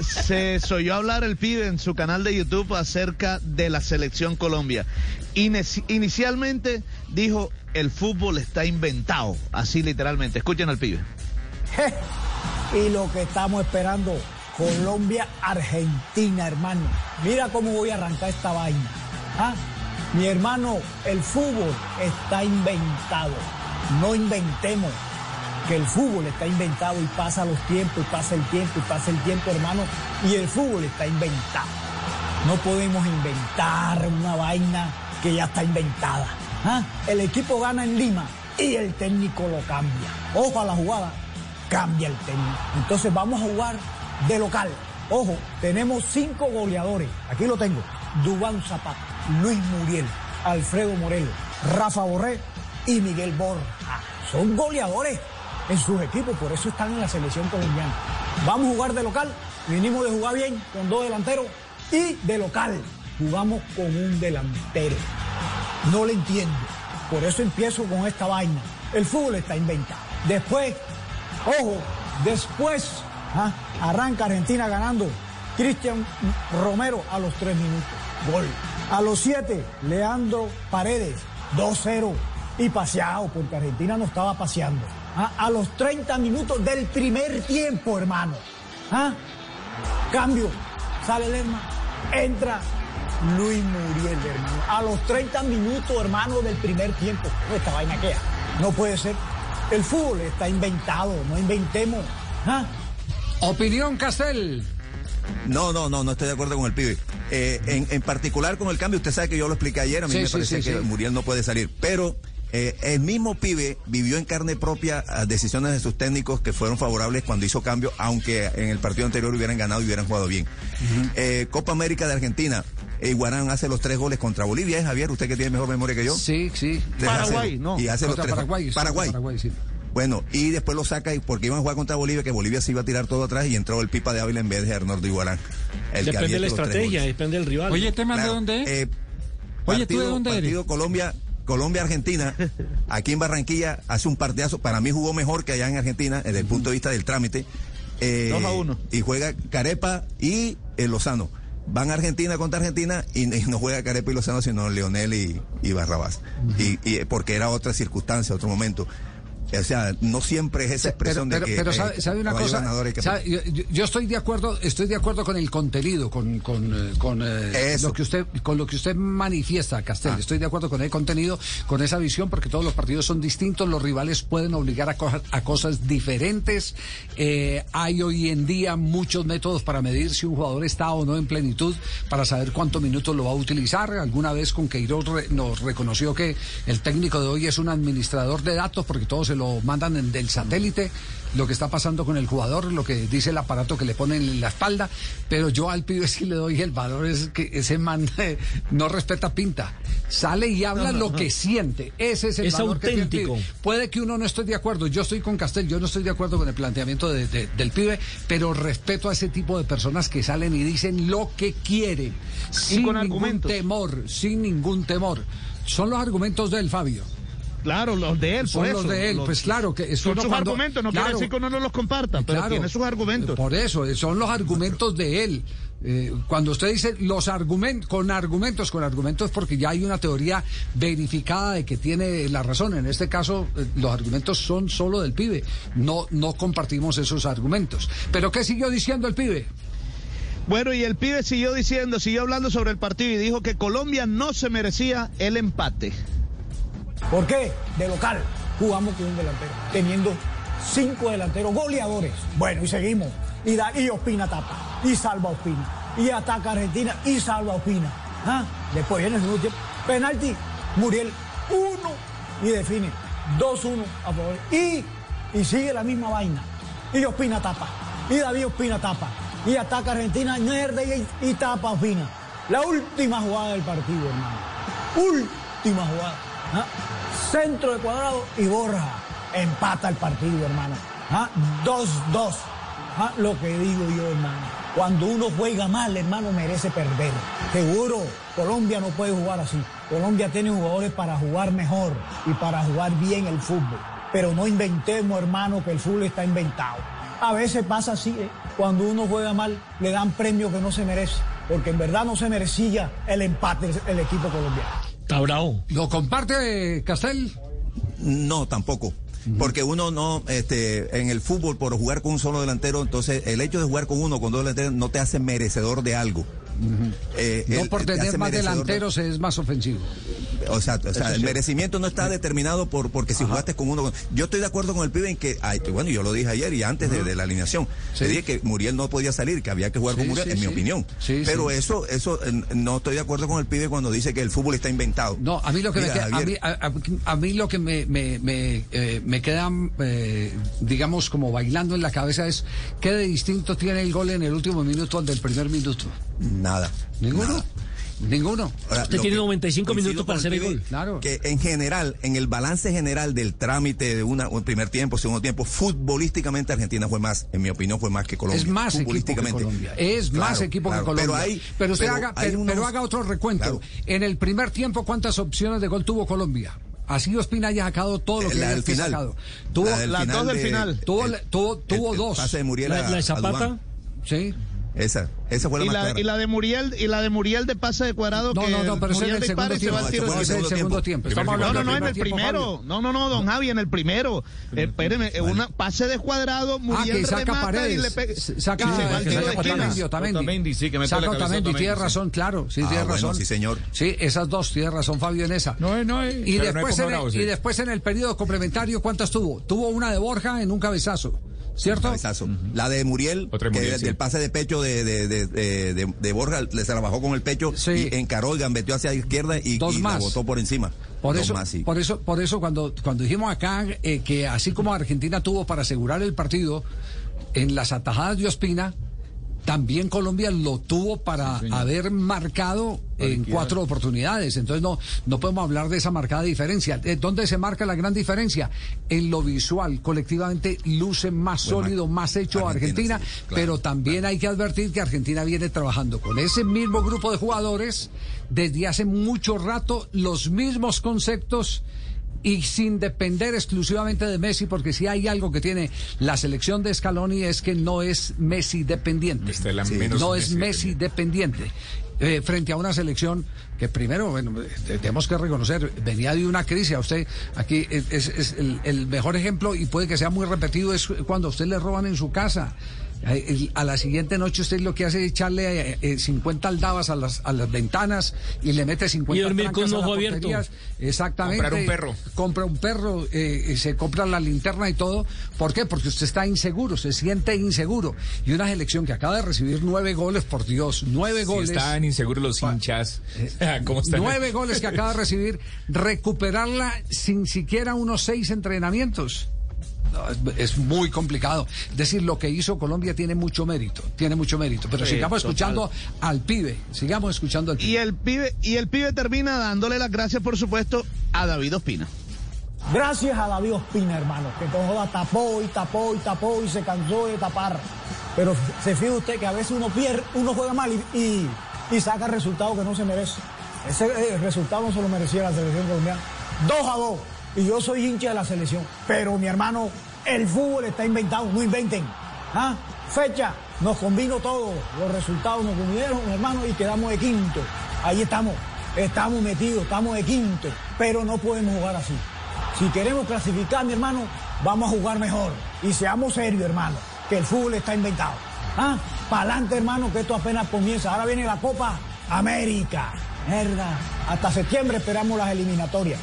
Se oyó hablar el pibe en su canal de YouTube acerca de la selección Colombia. Inici inicialmente dijo, el fútbol está inventado, así literalmente. Escuchen al pibe. y lo que estamos esperando, Colombia-Argentina, hermano. Mira cómo voy a arrancar esta vaina. ¿Ah? Mi hermano, el fútbol está inventado. No inventemos que el fútbol está inventado y pasa los tiempos, y pasa el tiempo, y pasa el tiempo, hermano, y el fútbol está inventado. No podemos inventar una vaina que ya está inventada. ¿Ah? El equipo gana en Lima y el técnico lo cambia. Ojo a la jugada, cambia el técnico. Entonces vamos a jugar de local. Ojo, tenemos cinco goleadores. Aquí lo tengo. Dubán Zapata, Luis Muriel, Alfredo Morelos, Rafa Borré y Miguel Borja. Son goleadores en sus equipos, por eso están en la selección colombiana. Vamos a jugar de local, venimos de jugar bien con dos delanteros y de local jugamos con un delantero. No le entiendo. Por eso empiezo con esta vaina. El fútbol está inventado. Después, ojo, después ¿ah? arranca Argentina ganando. Cristian Romero a los tres minutos. Gol. A los siete, Leandro Paredes, 2-0. Y paseado, porque Argentina no estaba paseando. ¿Ah? A los 30 minutos del primer tiempo, hermano. ¿Ah? Cambio. Sale Lerma. Entra Luis Muriel, hermano. A los 30 minutos, hermano, del primer tiempo. Esta vaina queda. No puede ser. El fútbol está inventado, no inventemos. ¿Ah? Opinión Castel. No, no, no, no estoy de acuerdo con el pibe. Eh, en, en, particular con el cambio, usted sabe que yo lo expliqué ayer, a mí Sí, me sí, sí, que sí. Muriel no puede salir, pero eh, el mismo pibe vivió en carne propia ah, decisiones de sus técnicos que fueron favorables cuando hizo cambio, aunque en el partido anterior hubieran ganado y hubieran jugado bien. Eh, Copa América de Argentina, eh, Guarán hace los tres goles contra Bolivia, ¿eh, Javier? Usted que tiene mejor memoria que yo. Sí, sí. Paraguay, no. Y hace los tres Paraguay. sí, Paraguay. Paraguay, sí. Bueno, y después lo saca y porque iban a jugar contra Bolivia, que Bolivia se iba a tirar todo atrás y entró el Pipa de Ávila en vez de Arnoldo Iguarán. El Depende de la estrategia, depende del rival. Oye, ¿te manda Claro, dónde es? eh, Oye, ¿tú de dónde eres? partido Colombia, Colombia Argentina, aquí en Barranquilla hace un partidazo, para mí jugó mejor que allá en Argentina desde el punto de vista del trámite. Eh, Dos a uno. Y juega Carepa y eh, Lozano. Van a Argentina contra Argentina y, y no juega Carepa y Lozano, sino Leonel y, y Barrabás. y, y porque era otra circunstancia, otro momento. O sea, no siempre es esa expresión pero, de que pero eh, sabe, sabe una cosa, que- sabe, yo, estoy de acuerdo, estoy de acuerdo con el contenido, con con, eh, con, eh, lo que usted con lo que usted manifiesta, Castel. Ah. Estoy de acuerdo con el contenido, con esa visión, porque todos los partidos son distintos, los rivales pueden obligar a, co- a cosas diferentes. Eh, hay hoy en día muchos métodos para medir si un jugador está o no en plenitud, para saber cuántos minutos lo va a utilizar. Alguna vez con Queiroz re- nos reconoció que el técnico de hoy es un administrador de datos, porque todos se lo mandan en- del satélite, lo que está pasando con el jugador, lo que dice el aparato que le ponen en la espalda, pero yo al pibe sí le doy el valor, es que ese man eh, no respeta pinta. Sale y habla lo que siente. Ese es el Es valor que tiene el auténtico. pibe. Puede que uno no esté de acuerdo. Yo estoy con Castel, yo no estoy de acuerdo con el planteamiento de- de- del pibe, pero respeto a ese tipo de personas que salen y dicen lo que quieren. Sin con ningún argumentos. temor, sin ningún temor. Son los argumentos del Fabio. Claro, los de él, Son por los eso. de él, pues claro, que son sus cuando- argumentos, no claro. quiere decir que uno no los comparta, pero Claro. tiene sus argumentos. Por eso, son los argumentos de él. Eh, cuando usted dice los argumentos, con argumentos, con argumentos, porque ya hay una teoría verificada de que tiene la razón. En este caso, eh, los argumentos son solo del pibe. No, no compartimos esos argumentos. Pero ¿qué siguió diciendo el pibe? Bueno, y el pibe siguió diciendo, siguió hablando sobre el partido y dijo que Colombia no se merecía el empate. ¿Por qué? De local jugamos con un delantero, teniendo cinco delanteros goleadores. Bueno, y seguimos. Y, da, y Ospina tapa, y salva Ospina. Y ataca Argentina, y salva Ospina. ¿Ah? Después viene el segundo tiempo. Penalti, Muriel, uno, y define. 2-1 a favor. Y, y sigue la misma vaina. Y Ospina tapa. Y David Ospina tapa. y ataca Argentina, y, y tapa fina. La última jugada del partido, hermano. Última jugada. ¿ah? Centro de cuadrado y Borja empata el partido, hermano. ¿ah? 2-2. ¿ah? Lo que digo yo, hermano. Cuando uno juega mal, hermano, merece perder. Seguro, Colombia no puede jugar así. Colombia tiene jugadores para jugar mejor y para jugar bien el fútbol. Pero no inventemos, hermano, que el fútbol está inventado. A veces pasa así, ¿eh? cuando uno juega mal, le dan premios que no se merece, porque en verdad no se merecía el empate el equipo colombiano. Está bravo. ¿Lo comparte Castel? No, tampoco. Porque uno no, este, en el fútbol, por jugar con un solo delantero, entonces el hecho de jugar con uno, con dos delanteros, no te hace merecedor de algo. Eh, No el- por te tener más de- delanteros es más ofensivo. O sea, o sea, el merecimiento no está determinado por porque si jugaste con uno. Yo estoy de acuerdo con el pibe en que, ay, bueno, yo lo dije ayer y antes de, de la alineación. Sí. Le dije que Muriel no podía salir, que había que jugar Sí, con Muriel, en mi opinión. Sí, Pero eso, eso, eh, no estoy de acuerdo con el pibe cuando dice que el fútbol está inventado. No, a mí lo que Mira, me queda, a mí, a, a- a mí lo que me, me, me, eh, me queda, eh, digamos, como bailando en la cabeza es qué de distinto tiene el gol en el último minuto al del primer minuto. Nada. Ninguno. nada. Ninguno. Ahora, Usted tiene que 95 coincido minutos para hacer el gol. Claro. Que en general, en el balance general del trámite de una, un primer tiempo, segundo tiempo, futbolísticamente Argentina fue más, en mi opinión, fue más que Colombia. Es más equipo que futbolísticamente. Colombia. Es más equipo claro. que Colombia. Pero, hay, pero usted haga, hay pero, unos- pero haga otro recuento. Claro. En el primer tiempo, ¿cuántas opciones de gol tuvo Colombia? Así Ospina haya sacado todo lo que la haya del final. sacado. Tuvo, La del dos del de- final. Tuvo- el- tuvo- tuvo el- el dos. pase de Muriel La, a- la de a Zapata. Sí. Esa, esa fue la Y más la, clara. y la de Muriel y la de Muriel de pase de cuadrado No, que no, no, pero eso es Muriel el segundo y se va tiempo. tiro es el segundo tiempo. tiempo. No, no, no, en el primer tiempo, primero. No, no, no, don Javi, en el primero. Eh, espéreme, eh, una pase de cuadrado, Ah, Muriel que saca remata y paredes. le pega. Saca, se tiro saca. Otamendi, sí, que mete Saca la cabeza Otamendi, tiene sí. razón, claro, sí, Ah, tiene razón. sí, señor. Sí, esas dos, tiene razón Fabio en esa. No, no, no sí. y después en el periodo complementario, ¿cuántas tuvo? Tuvo una de Borja en un cabezazo, ¿cierto? Cabezazo. La de Muriel, Otra de que Muriel, del sí. del pase de pecho de, de, de, de, de- de Borja, le se la bajó con el pecho Sí. y encaró y gambeteó hacia la izquierda y, Dos y más. la botó por encima. Por Dos eso, más, sí. por eso, por eso cuando, cuando dijimos acá eh, que así como Argentina tuvo para asegurar el partido en las atajadas de Ospina, también Colombia lo tuvo para haber marcado en cuatro oportunidades. Entonces no, no podemos hablar de esa marcada diferencia. Eh, ¿Dónde se marca la gran diferencia? En lo visual, colectivamente luce más Pues sólido, más hecho Argentina, Argentina, sí, claro, pero también hay que advertir que Argentina viene trabajando con ese mismo grupo de jugadores desde hace mucho rato, los mismos conceptos y sin depender exclusivamente de Messi, porque si hay algo que tiene la selección de Scaloni es que no es Messi dependiente. Esta es la Sí. menos no es Messi dependiente. Eh, frente a una selección que primero, bueno, tenemos que reconocer, venía de una crisis. A usted, aquí es el, el mejor ejemplo, y puede que sea muy repetido, es cuando a usted le roban en su casa. Eh, A la siguiente noche usted lo que hace es echarle eh, eh, 50 aldabas a las, a las ventanas y le mete 50 Y dormir con un ojo abierto. Exactamente. Comprar un perro. Compra un perro, eh, y se compra la linterna y todo. ¿Por qué? Porque usted está inseguro, se siente inseguro. Y una selección que acaba de recibir nueve goles, por Dios, nueve Si goles. estaban inseguros los hinchas. ¿Cómo están? Nueve goles que acaba de recibir, recuperarla sin siquiera unos seis entrenamientos. Es, muy complicado. Es decir, lo que hizo Colombia tiene mucho mérito, tiene mucho mérito. Pero Sí, sigamos total. escuchando al pibe, sigamos escuchando al pibe. Y el pibe, y el pibe termina dándole las gracias, por supuesto, a David Ospina. Gracias a David Ospina, hermano, que todo tapó y tapó y tapó y se cansó de tapar. Pero se fija usted que a veces uno pierde, uno juega mal y, y- y saca resultados que no se merece. Ese eh, resultado no se lo merecía la selección colombiana. Dos a dos. Y yo soy hincha de la selección. Pero mi hermano, el fútbol está inventado, no inventen. ¿Ah? Fecha, nos convino todo. Los resultados nos convinieron, hermano, y quedamos de quinto. Ahí estamos. Estamos metidos, estamos de quinto. Pero no podemos jugar así. Si queremos clasificar, mi hermano, vamos a jugar mejor. Y seamos serios, hermano, que el fútbol está inventado. ¿Ah? Para adelante, hermano, que esto apenas comienza. Ahora viene la Copa América. Mierda. Hasta septiembre esperamos las eliminatorias.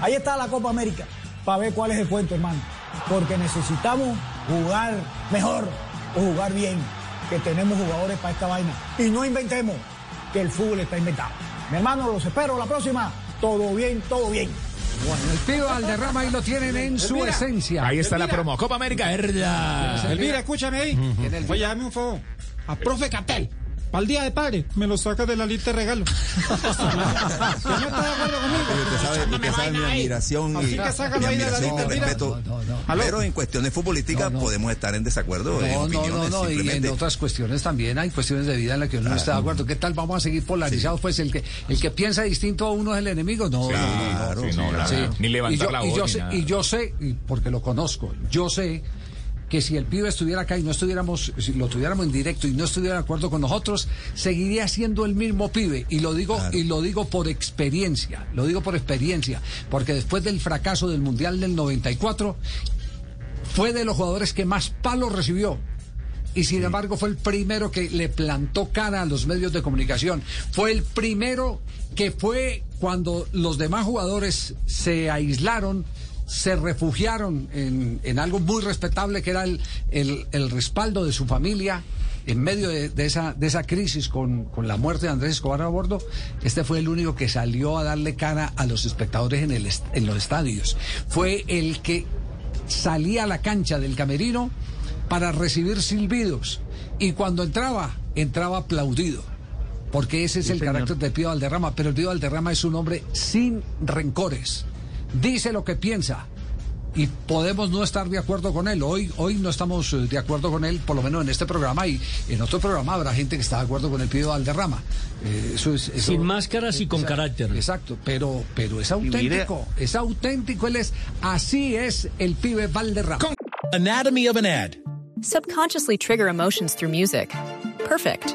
Ahí está la Copa América. Para ver cuál es el cuento, hermano. Porque necesitamos jugar mejor o jugar bien. Que tenemos jugadores para esta vaina. Y no inventemos que el fútbol está inventado. Mi hermano, los espero la próxima. Todo bien, todo bien. El pibe Valderrama ahí lo tienen en su esencia. Ahí está la promo. Copa América, verdad. Elvira, escúchame ahí. En el- Oye, dame un favor. a profe Catel. Para el día de padre, me lo saca de la lista de regalos. ¿Usted no está de acuerdo conmigo? Oye, usted sabe, Echándome usted sabe mi admiración y mi admiración y respeto. Pero en cuestiones futbolísticas podemos estar en desacuerdo No, no, no, no, y en otras cuestiones también hay cuestiones de vida en las que uno no está de acuerdo. ¿Qué tal vamos a seguir polarizados? Pues el que el que piensa distinto a uno es el enemigo. No. Claro. Ni levantar la y voz y yo sé, porque lo conozco, yo sé que si el pibe estuviera acá y no estuviéramos, si lo tuviéramos en directo y no estuviera de acuerdo con nosotros, seguiría siendo el mismo pibe. Y lo digo, y lo digo por experiencia, lo digo por experiencia, porque después del fracaso del Mundial del 94, fue de los jugadores que más palos recibió. Y sin embargo fue el primero que le plantó cara a los medios de comunicación. Fue el primero que fue cuando los demás jugadores se aislaron, se refugiaron en, en algo muy respetable que era el, el- el respaldo de su familia. En medio de, de esa, de esa crisis con, con la muerte de Andrés Escobar a bordo, este fue el único que salió a darle cara a los espectadores en, el, en los estadios. Fue el que salía a la cancha del camerino para recibir silbidos y cuando entraba, entraba aplaudido. Porque ese es el carácter de Pío Valderrama, pero el Pío Valderrama es un hombre sin rencores. Dice lo que piensa y podemos no estar de acuerdo con él. Hoy, hoy no estamos eh, de acuerdo con él, por lo menos en este programa y en otro programa habrá gente que está de acuerdo con el Pío Valderrama. Eh, eso es, eso- Sin máscaras y con Exacto, carácter. Exacto, pero, pero es auténtico, es auténtico, él es, así es el pibe Valderrama. Anatomy of an ad. Subconsciously trigger emotions through music. Perfect.